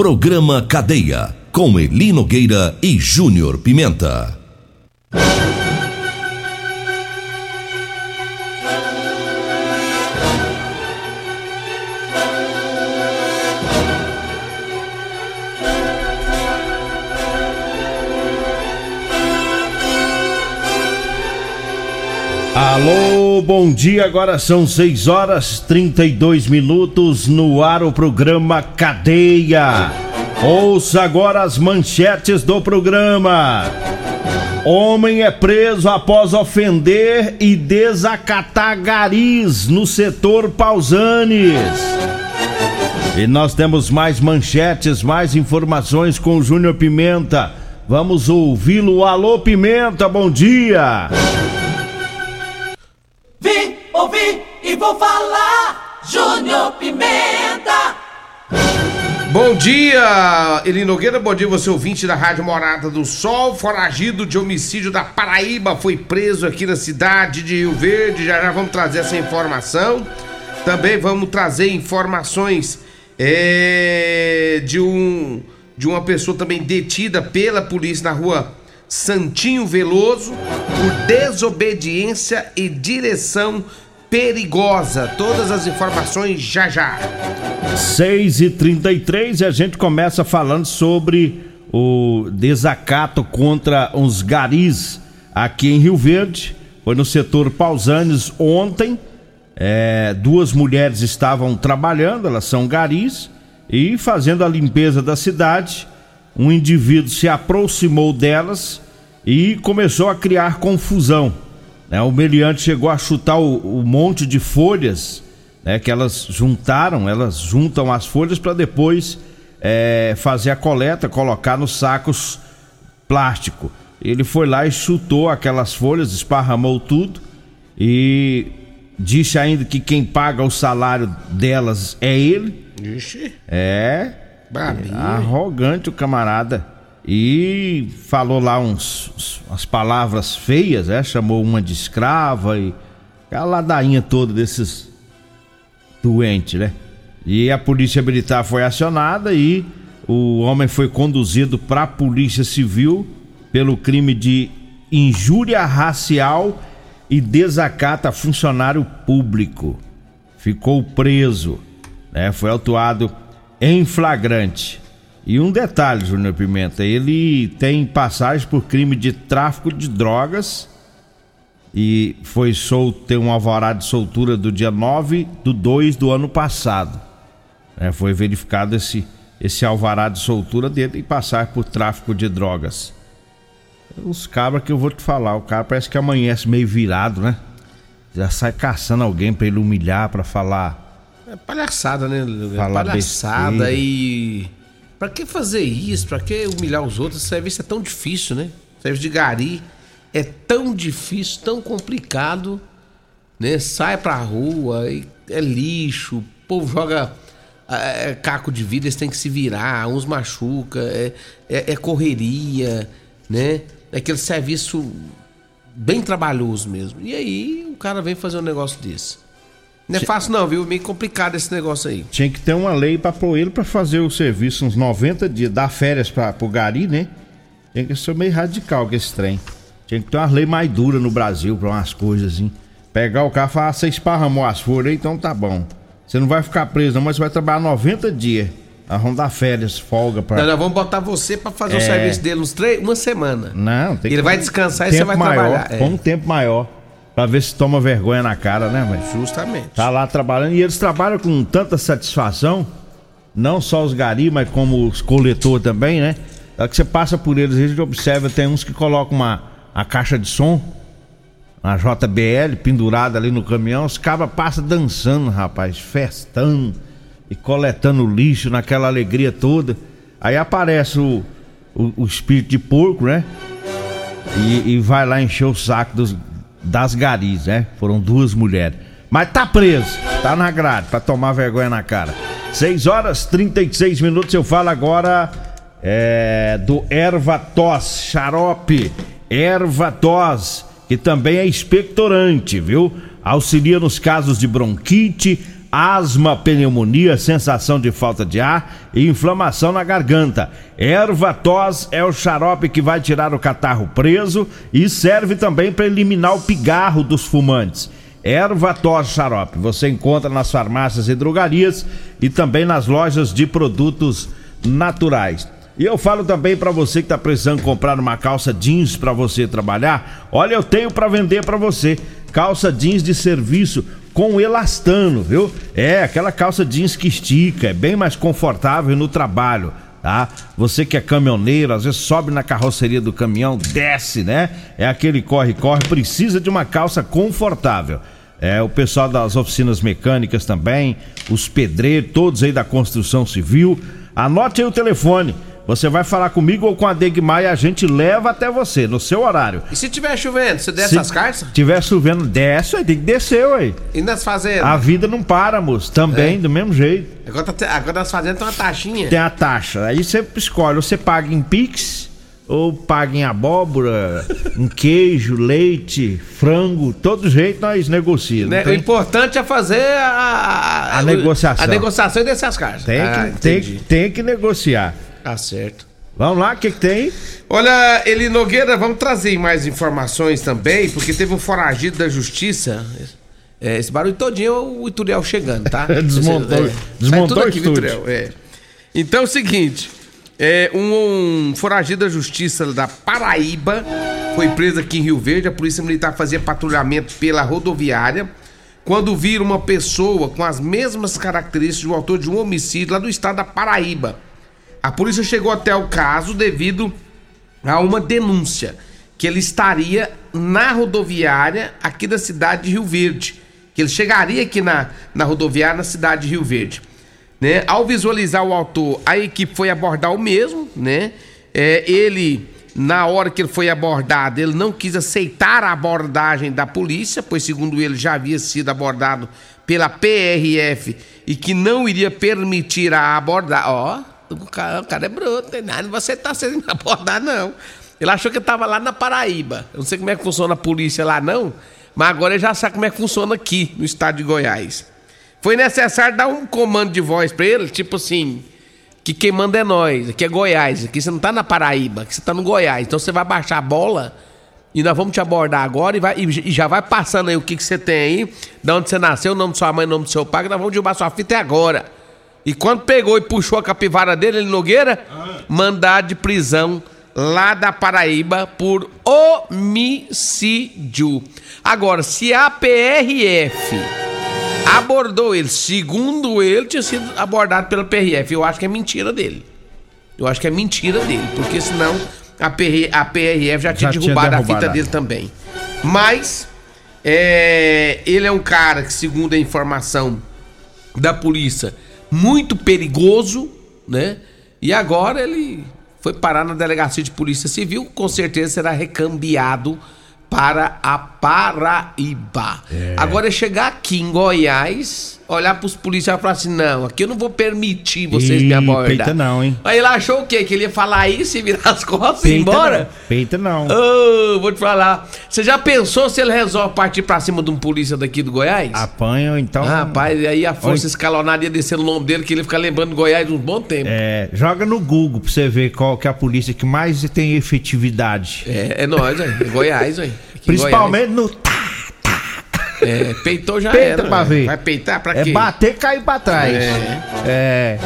Programa Cadeia. Com Eli Nogueira e Júnior Pimenta. Alô, bom dia. Agora são 6 horas 32 minutos no ar o programa Cadeia. Ouça agora as manchetes do programa. Homem é preso após ofender e desacatar garis no setor Pausanes. E nós temos mais manchetes, mais informações com o Júnior Pimenta. Vamos ouvi-lo. Alô, Pimenta, bom dia. Vou falar. Júnior Pimenta. Bom dia, Eli Nogueira, bom dia você ouvinte da Rádio Morada do Sol, foragido de homicídio da Paraíba, foi preso aqui na cidade de Rio Verde, já já vamos trazer essa informação. Também vamos trazer informações é, de um de uma pessoa também detida pela polícia na rua Santinho Veloso por desobediência e direção perigosa. Todas as informações já já. 6 e 33 e a gente começa falando sobre o desacato contra uns garis aqui em Rio Verde. Foi no setor Pausanes ontem. É, duas mulheres estavam trabalhando, elas são garis, e fazendo a limpeza da cidade. Um indivíduo se aproximou delas e começou a criar confusão. Né? O meliante chegou a chutar o, o monte de folhas né, que elas juntaram, elas juntam as folhas para depois é, fazer a coleta, colocar nos sacos plástico. Ele foi lá e chutou aquelas folhas, esparramou tudo e disse ainda que quem paga o salário delas é ele. Ixi. É. Babinho. Arrogante o camarada. E falou lá uns, uns- umas palavras feias, é? Chamou uma de escrava e aquela ladainha toda desses doentes, né? E a polícia militar foi acionada e o homem foi conduzido para a polícia civil pelo crime de injúria racial e desacato a funcionário público. Ficou preso, né? Foi autuado em flagrante. E um detalhe, Júnior Pimenta, ele tem passagem por crime de tráfico de drogas e foi solto, tem um alvará de soltura do dia 9 do 2 do ano passado. É, foi verificado esse, esse alvará de soltura dele e passagem por tráfico de drogas. Os cabras que eu vou te falar, o cara parece que amanhece meio virado, né? Já sai caçando alguém pra ele humilhar, pra falar. É palhaçada, né? Falar palhaçada besteira. e. Pra que fazer isso? Pra que humilhar os outros? Serviço é tão difícil, né? Serviço de gari é tão difícil, tão complicado, né? Sai pra rua, é lixo, o povo joga é, caco de vidro, eles têm que se virar, uns machuca, é, é, é correria, né? É aquele serviço bem trabalhoso mesmo. E aí o cara vem fazer um negócio desse. Não é fácil não, viu? Meio complicado esse negócio aí. Tinha que ter uma lei pra pôr ele pra fazer o serviço uns 90 dias, dar férias pra, pro Gari, né? Tinha que ser meio radical com esse trem. Tinha que ter uma lei mais dura no Brasil pra umas coisas assim. Pegar o carro e falar, "Ah, você esparramou as folhas, então tá bom. Você não vai ficar preso, não, mas você vai trabalhar 90 dias. Nós vamos dar férias, folga pra. Não, nós vamos botar você pra fazer o É. serviço dele uns três, uma semana. Não, tem Ele vai descansar e você vai maior, trabalhar. É. Com um tempo maior. Pra ver se toma vergonha na cara, né, mas Justamente. Tá lá trabalhando e eles trabalham com tanta satisfação, não só os gari, mas como os coletores também, né? É que você passa por eles, a gente observa, tem uns que colocam uma a caixa de som, uma JBL pendurada ali no caminhão, os cabas passam dançando, rapaz, festando e coletando lixo naquela alegria toda. Aí aparece o, o, o espírito de porco, né? E, e vai lá encher o saco dos, das garis, né? Foram duas mulheres. Mas tá preso, tá na grade, pra tomar vergonha na cara. 6 horas 36 minutos, eu falo agora é, do erva tos, xarope, erva tos, que também é expectorante, viu? Auxilia nos casos de bronquite, asma, pneumonia, sensação de falta de ar e inflamação na garganta. Erva tos é o xarope que vai tirar o catarro preso e serve também para eliminar o pigarro dos fumantes. Erva tos xarope você encontra nas farmácias e drogarias e também nas lojas de produtos naturais. E eu falo também para você que tá precisando comprar uma calça jeans para você trabalhar. Olha, eu tenho para vender para você calça jeans de serviço com elastano, viu? É, aquela calça jeans que estica, é bem mais confortável no trabalho, tá? Você que é caminhoneiro, às vezes sobe na carroceria do caminhão, desce, né? É aquele corre-corre, precisa de uma calça confortável. É, o pessoal das oficinas mecânicas também, os pedreiros, todos aí da construção civil. Anote aí o telefone. Você vai falar comigo ou com a Degmar e a gente leva até você, no seu horário. E se tiver chovendo, você desce Se as cartas? tiver chovendo, desce, aí tem que descer, ué. E nas fazendas? A vida não para, moço. Também, É. do mesmo jeito. Agora, tá agora nas fazendas tem uma taxinha. Tem a taxa. Aí você escolhe, você paga em Pix, ou paga em abóbora, em queijo, leite, frango. Todo jeito nós negociamos. Né? não O tem? importante é fazer a, a, A negociação. A negociação e descer as cartas. Tem, Ah, que, tem, entendi. tem que negociar. Tá certo. Vamos lá, o que, que tem? Olha, Eli Nogueira, vamos trazer mais informações também, porque teve um foragido da justiça. É, esse barulho todinho é o Ituriel chegando, tá? Desmontou- É, desmontou tudo o aqui. Ituriel, é. Então é o seguinte: é, um, um foragido da justiça da Paraíba foi preso aqui em Rio Verde. A polícia militar fazia patrulhamento pela rodoviária quando viram uma pessoa com as mesmas características do autor de um homicídio lá do estado da Paraíba. A polícia chegou até o caso devido a uma denúncia que ele estaria na rodoviária aqui da cidade de Rio Verde. Que ele chegaria aqui na, na rodoviária na cidade de Rio Verde. Né? Ao visualizar o autor, a equipe foi abordar o mesmo, né? É, ele, na hora que ele foi abordado, ele não quis aceitar a abordagem da polícia, pois segundo ele já havia sido abordado pela PRF e que não iria permitir a abordagem. Ó, o cara, o cara é bruto, não você tá sendo abordado não. Ele achou que estava lá na Paraíba. Eu não sei como é que funciona a polícia lá não, mas agora ele já sabe como é que funciona aqui no estado de Goiás. Foi necessário dar um comando de voz pra ele, tipo assim, que quem manda é nós, aqui é Goiás, aqui você não tá na Paraíba, aqui você tá no Goiás. Então você vai baixar a bola e nós vamos te abordar agora e, vai- e já vai passando aí o que, que você tem aí, de onde você nasceu, o nome de sua mãe, o nome do seu pai, que nós vamos derrubar sua fita é agora. E quando pegou e puxou a capivara dele, ele Nogueira, mandado de prisão lá da Paraíba por homicídio. Agora, se a PRF abordou ele. Segundo ele, tinha sido abordado pela PRF. Eu acho que é mentira dele. Eu acho que é mentira dele, porque senão a, PR, a PRF já tinha Já tinha derrubado a derrubado fita a- dele também. Mas é, ele é um cara que, segundo a informação da polícia, muito perigoso, né? E agora ele foi parar na delegacia de polícia civil, com certeza será recambiado para a Paraíba. Agora é chegar aqui em Goiás, olhar pros policiais e falar assim: não, aqui eu não vou permitir vocês Ih, me abordar. peita não, hein? Aí ele achou o quê? Que ele ia falar isso e virar as costas e ir embora? não. Peita não. Ô, vou te falar. Você já pensou se ele resolve partir pra cima de um polícia daqui do Goiás? Apanham, então. Ah, Rapaz, aí a força Oi. escalonada ia descer no lombo dele, que ele ia ficar lembrando Goiás um bom tempo. É, É, joga no Google pra você ver qual que é a polícia que mais tem efetividade. é, nós, aí. É Goiás, aí. Principalmente no. É, peitou já Peita era. pra né? ver. Vai peitar pra É quê? bater e cair pra trás. É. É.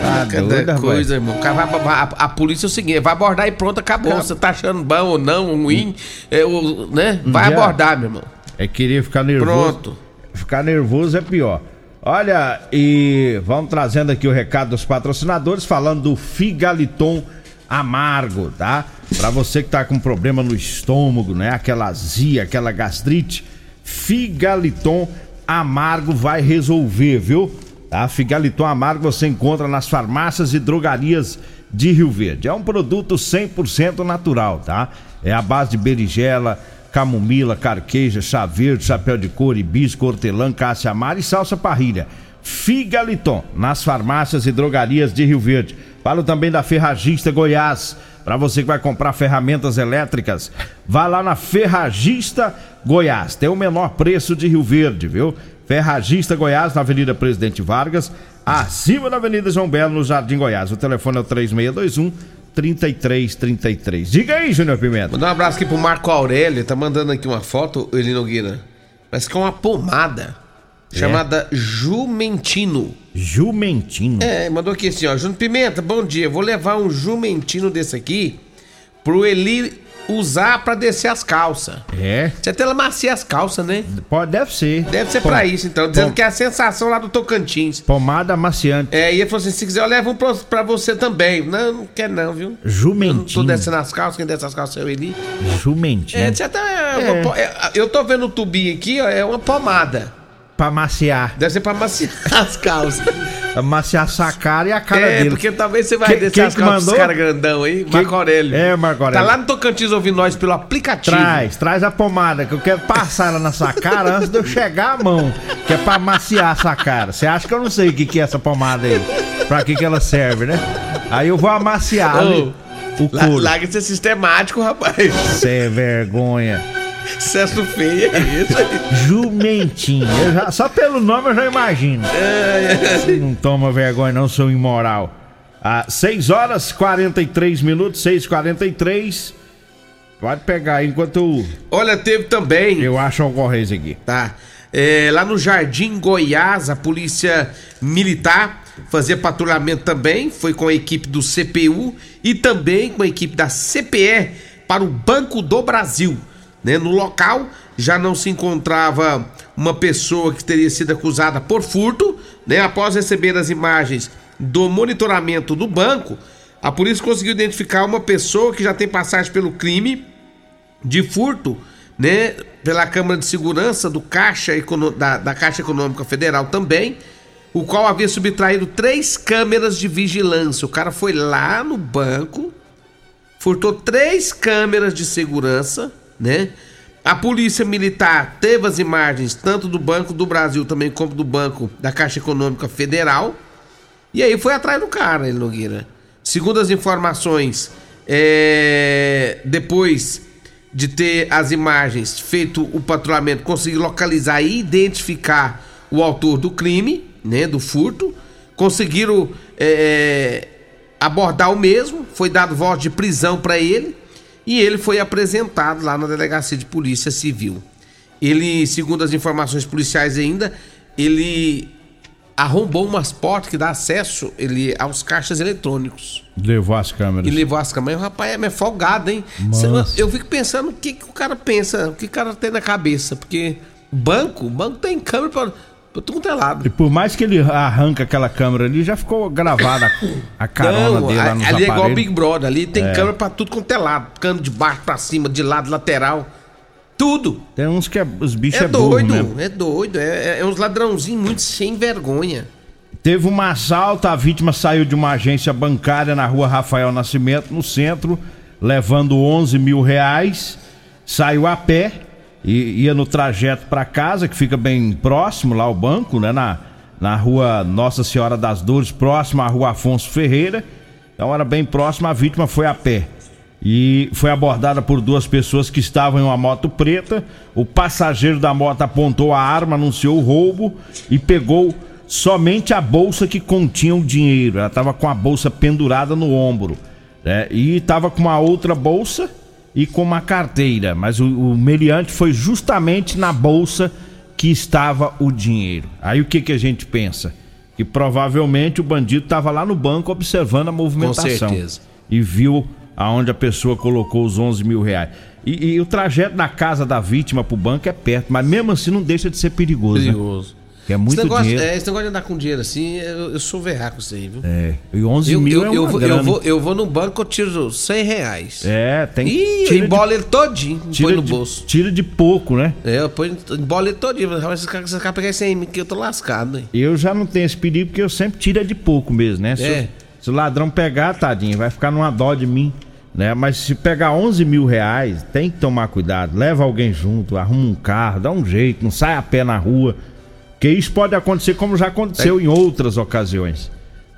Ah, Cada coisa, irmão. Vai- a, a polícia é o seguinte, vai abordar e pronto, acabou. Você tá achando bom ou não, ruim, é, o, né? Vai Já. abordar, meu irmão. É querer ficar nervoso. Pronto. Ficar nervoso é pior. Olha, e vamos trazendo aqui o recado dos patrocinadores, falando do Figaliton Amargo, tá? Pra você que tá com problema no estômago, né? Aquela azia, aquela gastrite, Figaliton Amargo vai resolver, viu? Tá? Figaliton Amargo você encontra nas farmácias e drogarias de Rio Verde. É um produto 100% natural, tá? É a base de berinjela, camomila, carqueja, chá verde, chapéu de couro, hibisco, hortelã, cássia amara e salsa parrilha. Figaliton, nas farmácias e drogarias de Rio Verde. Falo também da Ferragista Goiás. Para você que vai comprar ferramentas elétricas, vá lá na Ferragista Goiás. Tem o menor preço de Rio Verde, viu? Ferragista Goiás, na Avenida Presidente Vargas, acima da Avenida João Belo, no Jardim Goiás. O telefone é o 3621 3333. Diga aí, Júnior Pimenta. Mandar um abraço aqui pro Marco Aurélio, tá mandando aqui uma foto, Eli Nogueira. Parece que é uma pomada chamada Jumentino. Jumentino. É, mandou aqui assim, ó. Júnior Pimenta, bom dia. Vou levar um Jumentino desse aqui pro Eli usar pra descer as calças. É, Você até macia as calças, né? pode, deve ser. Deve ser Pom- pra isso, então. Dizendo pom- que é a sensação lá do Tocantins. Pomada amaciante. É, e ele falou assim: se quiser, eu levo um pra, pra você também. Não, não quer não, viu? Eu não tô descendo as calças, quem desce as calças é o Eli. Jumentino. É, de certa- é po- é, eu tô vendo o tubinho aqui, ó, é uma pomada. Pra maciar. Deve ser pra maciar as calças. Amaciar sua cara e a cara é, dele. porque talvez você vai Quem- descer quem as que calças dos caras grandão aí. Marco Aurélio. É, Marco Aurélio. Tá lá no Tocantins ouvindo nós pelo aplicativo. Traz, traz a pomada, que eu quero passar ela na sua cara antes de eu chegar a mão. Que é pra maciar essa cara. Você acha que eu não sei o que, que é essa pomada aí? Pra que, que ela serve, né? Aí eu vou amaciar ali o couro. Larga de ser sistemático, rapaz. Sem vergonha. Excesso feio é isso aí. Jumentinho. Já- só pelo nome eu já imagino. Você não toma vergonha, não, seu imoral. Ah, 6 horas 43 minutos, 6h43. Pode pegar aí enquanto eu, Olha, teve também. eu acho o Correios aqui. Tá. É, lá no Jardim Goiás, a polícia militar fazia patrulhamento também, foi com a equipe do CPU e também com a equipe da CPE para o Banco do Brasil. Né? No local já não se encontrava uma pessoa que teria sido acusada por furto, né? Após receber as imagens do monitoramento do banco, a polícia conseguiu identificar uma pessoa que já tem passagem pelo crime de furto, né, pela Câmara de Segurança do Caixa da, da Caixa Econômica Federal também, o qual havia subtraído três câmeras de vigilância. O cara foi lá no banco, furtou três câmeras de segurança, né? A polícia militar teve as imagens tanto do Banco do Brasil também como do Banco da Caixa Econômica Federal. E aí foi atrás do cara, ele Nogueira. Segundo as informações, é, depois de ter as imagens, feito o patrulhamento, conseguiu localizar e identificar o autor do crime, né, do furto. Conseguiram é, abordar o mesmo, foi dado voz de prisão para ele e ele foi apresentado lá na delegacia de polícia civil. Ele, segundo as informações policiais ainda, ele arrombou umas portas que dá acesso ele aos caixas eletrônicos. Levou as câmeras. E levou as câmeras. O rapaz é folgado, hein? Nossa. Eu fico pensando o que, que o cara pensa, o que o cara tem na cabeça. Porque banco, o banco tem câmera pra, pra tudo quanto é lado. E por mais que ele arranca aquela câmera ali, já ficou gravada a, carona Não, dele lá nos ali é igual o aparelhos. Big Brother. Ali tem câmera pra tudo quanto é lado. Cano de baixo pra cima, de lado, lateral. Tudo. Tem uns que é, os bichos É, é, burro doido, mesmo. é doido. É, é- é uns ladrãozinhos muito sem vergonha. Teve um assalto, a vítima saiu de uma agência bancária na rua Rafael Nascimento, no centro, levando 11 mil reais. Saiu a pé e ia no trajeto para casa, que fica bem próximo lá ao banco, né? Na, na rua Nossa Senhora das Dores, próximo à rua Afonso Ferreira. Então era bem próximo, a vítima foi a pé. E foi abordada por duas pessoas que estavam em uma moto preta. O passageiro da moto apontou a arma, anunciou o roubo e pegou somente a bolsa que continha o dinheiro. Ela estava com a bolsa pendurada no ombro. né? E estava com uma outra bolsa e com uma carteira. Mas o, o meliante foi justamente na bolsa que estava o dinheiro. Aí o que, que a gente pensa? que provavelmente o bandido estava lá no banco observando a movimentação. Com certeza. E viu aonde a pessoa colocou os 11 mil reais. E, e o trajeto da casa da vítima pro banco é perto, mas mesmo assim não deixa de ser perigoso. né? Que é muito esse negócio, dinheiro. É, esse negócio de andar com dinheiro assim, eu, eu sou verraco isso aí, viu? É, e 11 Eu, mil eu, é eu, vou, eu, vou, eu vou no banco, eu tiro 100 reais. É, tem eu de- embolo ele todinho, tira põe no de- bolso. Tira de pouco, né? É, eu ponho, embolo ele todinho. Rapaz, Esses caras esses caras pegarem 100 mil, que eu tô lascado, hein? Eu já não tenho esse perigo porque eu sempre tiro é de pouco mesmo, né? Se, É. o- se o ladrão pegar, tadinho, vai ficar numa dó de mim, né? Mas se pegar 11 mil reais, tem que tomar cuidado. Leva alguém junto, arruma um carro, dá um jeito, não sai a pé na rua. Porque isso pode acontecer como já aconteceu em outras ocasiões.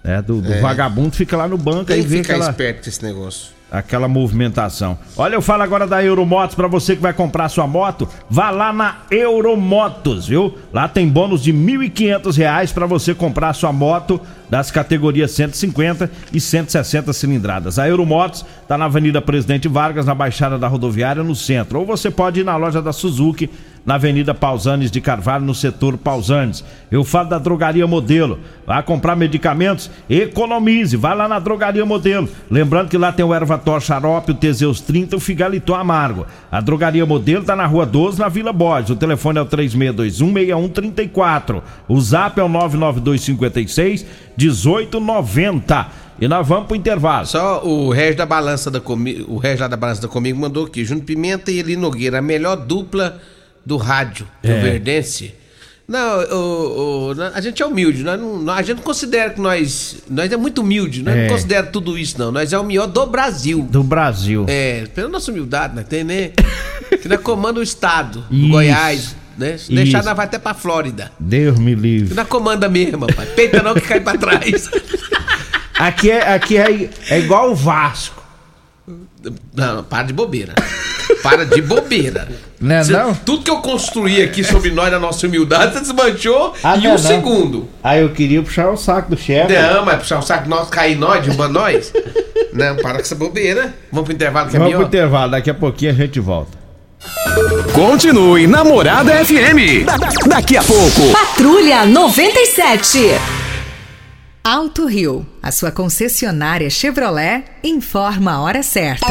Né? Do, do vagabundo fica lá no banco É. Tem que vê ficar aquela, esperto com esse negócio. aquela movimentação. Olha, eu falo agora da Euromotos para você que vai comprar sua moto, vá lá na Euromotos, viu? Lá tem bônus de 1.500 reais para você comprar sua moto das categorias 150 e 160 cilindradas. A Euromotos está na Avenida Presidente Vargas, na Baixada da Rodoviária, no centro. Ou você pode ir na loja da Suzuki, na Avenida Pausanes de Carvalho, no setor Pausanes. Eu falo da Drogaria Modelo. Vai comprar medicamentos? Economize. Vai lá na Drogaria Modelo. Lembrando que lá tem o Ervator Xarope, o Teseus 30 e o Figaliton Amargo. A Drogaria Modelo tá na Rua 12, na Vila Borges. O telefone é o 3621-6134. O zap é o 99256 1890. E nós vamos pro intervalo. Só o Regis da Balança da Comigo, o Regis lá da Balança da Comigo mandou aqui, Júnior Pimenta e Eli Nogueira, a melhor dupla do rádio do É. Verdense. Não, o, o- a gente é humilde, nós não- a gente não considera que nós. Nós é muito humilde, nós É. não considera tudo isso, não. Nós é o melhor do Brasil. Do Brasil. É, pela nossa humildade, né? Tem, né? que nós comanda o estado, do. Goiás, né? Se deixar, Isso. nós vai até pra Flórida. Deus me Que livre. nós comanda mesmo, rapaz. Peita não que cai pra trás. Aqui é, aqui é, é igual o Vasco. Não, para de bobeira. Para de bobeira. Né, Cê- não? Tudo que eu construí aqui sobre nós, na nossa humildade, você desmanchou Ah, em não, um não. segundo. Aí eu queria puxar o saco do chefe. Não, mas puxar o saco nós, cair nós, derrubar nós. Não, para com essa bobeira. Vamos pro intervalo que é Vamos pro intervalo, daqui a pouquinho a gente volta. Continue na Morada FM. Da- Daqui a pouco. Patrulha 97. Alto Rio, a sua concessionária Chevrolet, informa a hora certa.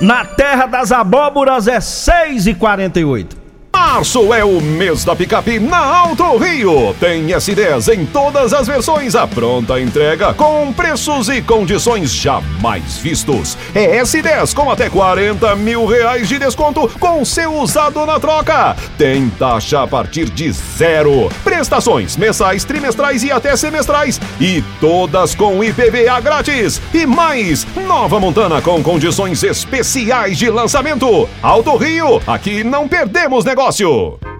Na terra das abóboras é 6 e 48 Março é o mês da picape na Alto Rio. Tem S10 em todas as versões, a pronta entrega com preços e condições jamais vistos. É S10 com até 40 mil reais de desconto com seu usado na troca. Tem taxa a partir de zero. Prestações mensais, trimestrais e até semestrais. E todas com IPVA grátis. E mais, nova Montana com condições especiais de lançamento. Alto Rio, aqui não perdemos negócio negócio.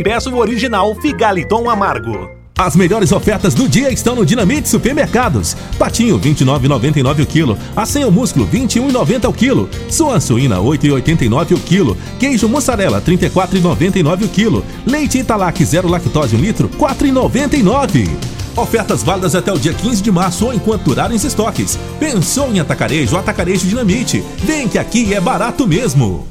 peça o original Figaliton Amargo. As melhores ofertas do dia estão no Dinamite Supermercados. Patinho 29,99 o quilo. Acém o músculo 21,90 o quilo. Suan suína 8,89 o quilo. Queijo mussarela 34,99 o quilo. Leite Italac 0 lactose 1 litro 4,99. Ofertas válidas até o dia 15 de março ou enquanto durarem os estoques. Pensou em atacarejo? Atacarejo Dinamite. Vem que aqui é barato mesmo.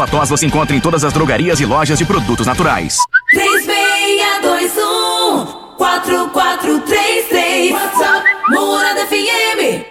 tos você encontra em todas as drogarias e lojas de produtos naturais. 3621 4433 WhatsApp Morada FM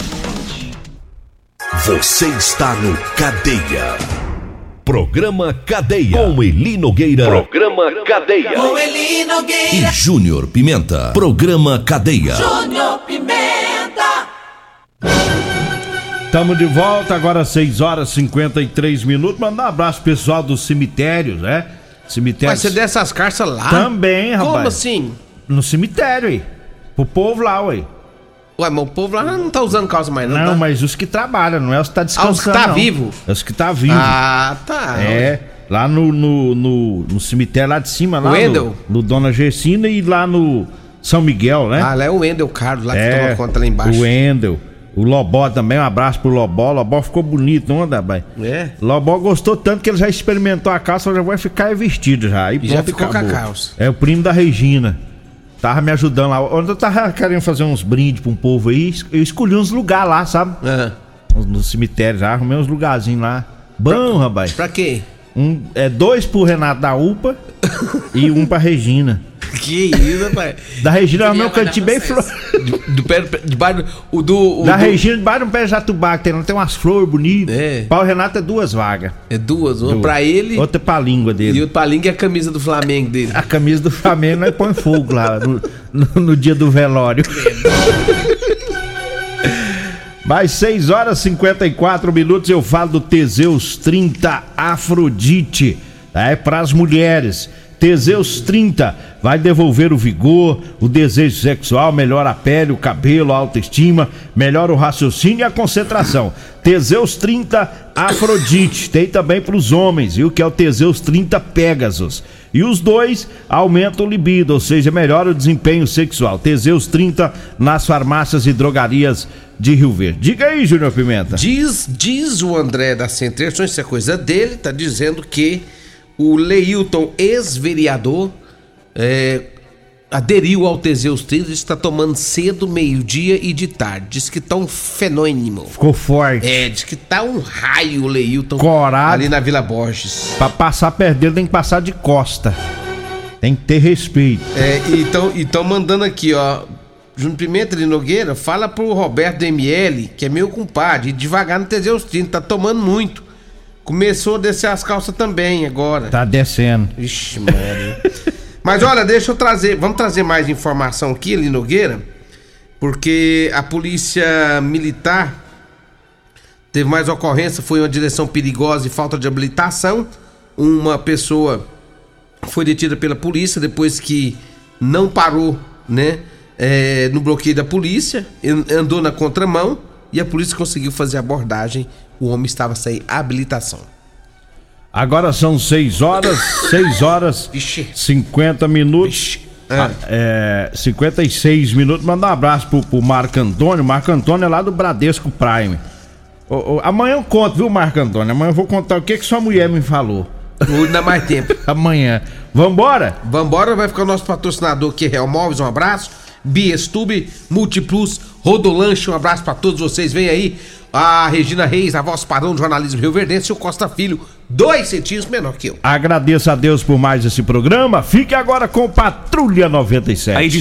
Você está no Cadeia. Programa Cadeia. Com Eli Nogueira. Programa Cadeia. Com Eli E Nogueira Júnior Pimenta. Programa Cadeia. Júnior Pimenta Estamos de volta, agora 6 horas e 53 minutos. Mandar um abraço pro pessoal dos cemitérios, né? Cemitério. Mas você dessas carças lá? Também, rapaz. Como assim? No cemitério, aí. Pro povo lá, ué. Ué, mas o povo lá não tá usando calça mais, não, Não, tá? mas os que trabalham, não é os que tá descansando. Ah, os que tá não. vivo? É os que tá vivo. Ah, tá. É, lá no, no, no, no cemitério lá de cima, lá Wendel? no, no Dona Gersina e lá no São Miguel, né? Ah, lá é o Wendel Carlos, lá que é, toma conta lá embaixo. O Wendel. O Lobó também, um abraço pro Lobó. O Lobó ficou bonito, não, Dabai? É? Lobó gostou tanto que ele já experimentou a calça, já vai ficar vestido já. E, E já pronto, ficou com a acabou. calça. É o primo da Regina. Tava me ajudando lá. Onde eu tava querendo fazer uns brindes pra um povo aí, eu escolhi uns lugares lá, sabe? É. No cemitério já, arrumei uns lugarzinhos lá. Bom, rapaz. Pra quê? Um, é dois pro Renato da UPA e um pra Regina. Que isso, rapaz. Da Regina é o meu cantinho bem flor. Do pé, debaixo, o do... O Da do- Regina, debaixo do pé de jatubá, que tem, lá, tem umas flores bonitas. É. Para o Renato é duas vagas. É duas, uma Duas. pra ele Outra pra língua dele. e outra pra língua e a camisa do Flamengo dele. A camisa do Flamengo nós põe fogo lá no, no- no dia do velório. Mais 6 horas e 54 minutos eu falo do Teseus 30 Afrodite. É para as mulheres. Teseus 30 vai devolver o vigor, o desejo sexual, melhora a pele, o cabelo, a autoestima, melhora o raciocínio e a concentração. Teseus 30 Afrodite tem também para os homens, viu? Que é o Teseus 30 Pegasus. E os dois aumentam o libido, ou seja, melhora o desempenho sexual. Teseus 30 nas farmácias e drogarias de Rio Verde. Diga aí, Júnior Pimenta. Diz, diz o André da Centro, isso é coisa dele, tá dizendo que o Leilton, ex-vereador, é, aderiu ao Teseus 30, diz que tá tomando cedo, meio-dia e de tarde. Diz que tá um fenômeno. Ficou forte. É, diz que tá um raio o Leilton Corado. ali na Vila Borges. Pra passar perto dele tem que passar de costa. Tem que ter respeito. É, então, então mandando aqui, ó. Júnior Pimenta de Nogueira, fala pro Roberto ML, que é meu compadre, devagar no Teseus 30, tá tomando muito. Começou a descer as calças também agora. Tá descendo. Ixi, Maria. Mas olha, deixa eu trazer, vamos trazer mais informação aqui, ali Nogueira, porque a polícia militar teve mais ocorrência, foi uma direção perigosa e falta de habilitação. Uma pessoa foi detida pela polícia depois que não parou, né, é, no bloqueio da polícia, an- andou na contramão, e a polícia conseguiu fazer a abordagem. O homem estava sem habilitação. Agora são 6 horas, 6 horas, Vixe. 50 minutos. Ah. Ah, É, 56 minutos. Manda um abraço pro, pro Marco Antônio. Marco Antônio é lá do Bradesco Prime. Ô, ô, amanhã eu conto, viu, Marco Antônio? Amanhã eu vou contar o que, que sua mulher me falou. Hoje dá mais tempo. Amanhã. Vambora? Vambora, vai ficar o nosso patrocinador aqui, Real Móveis, um abraço. Biestube, Multiplus, Rodolanche, um abraço pra todos vocês. Vem aí a Regina Reis, a voz padrão do jornalismo Rio Verdense, e o Costa Filho, dois centímetros menor que eu. Agradeço a Deus por mais esse programa. Fique agora com Patrulha 97.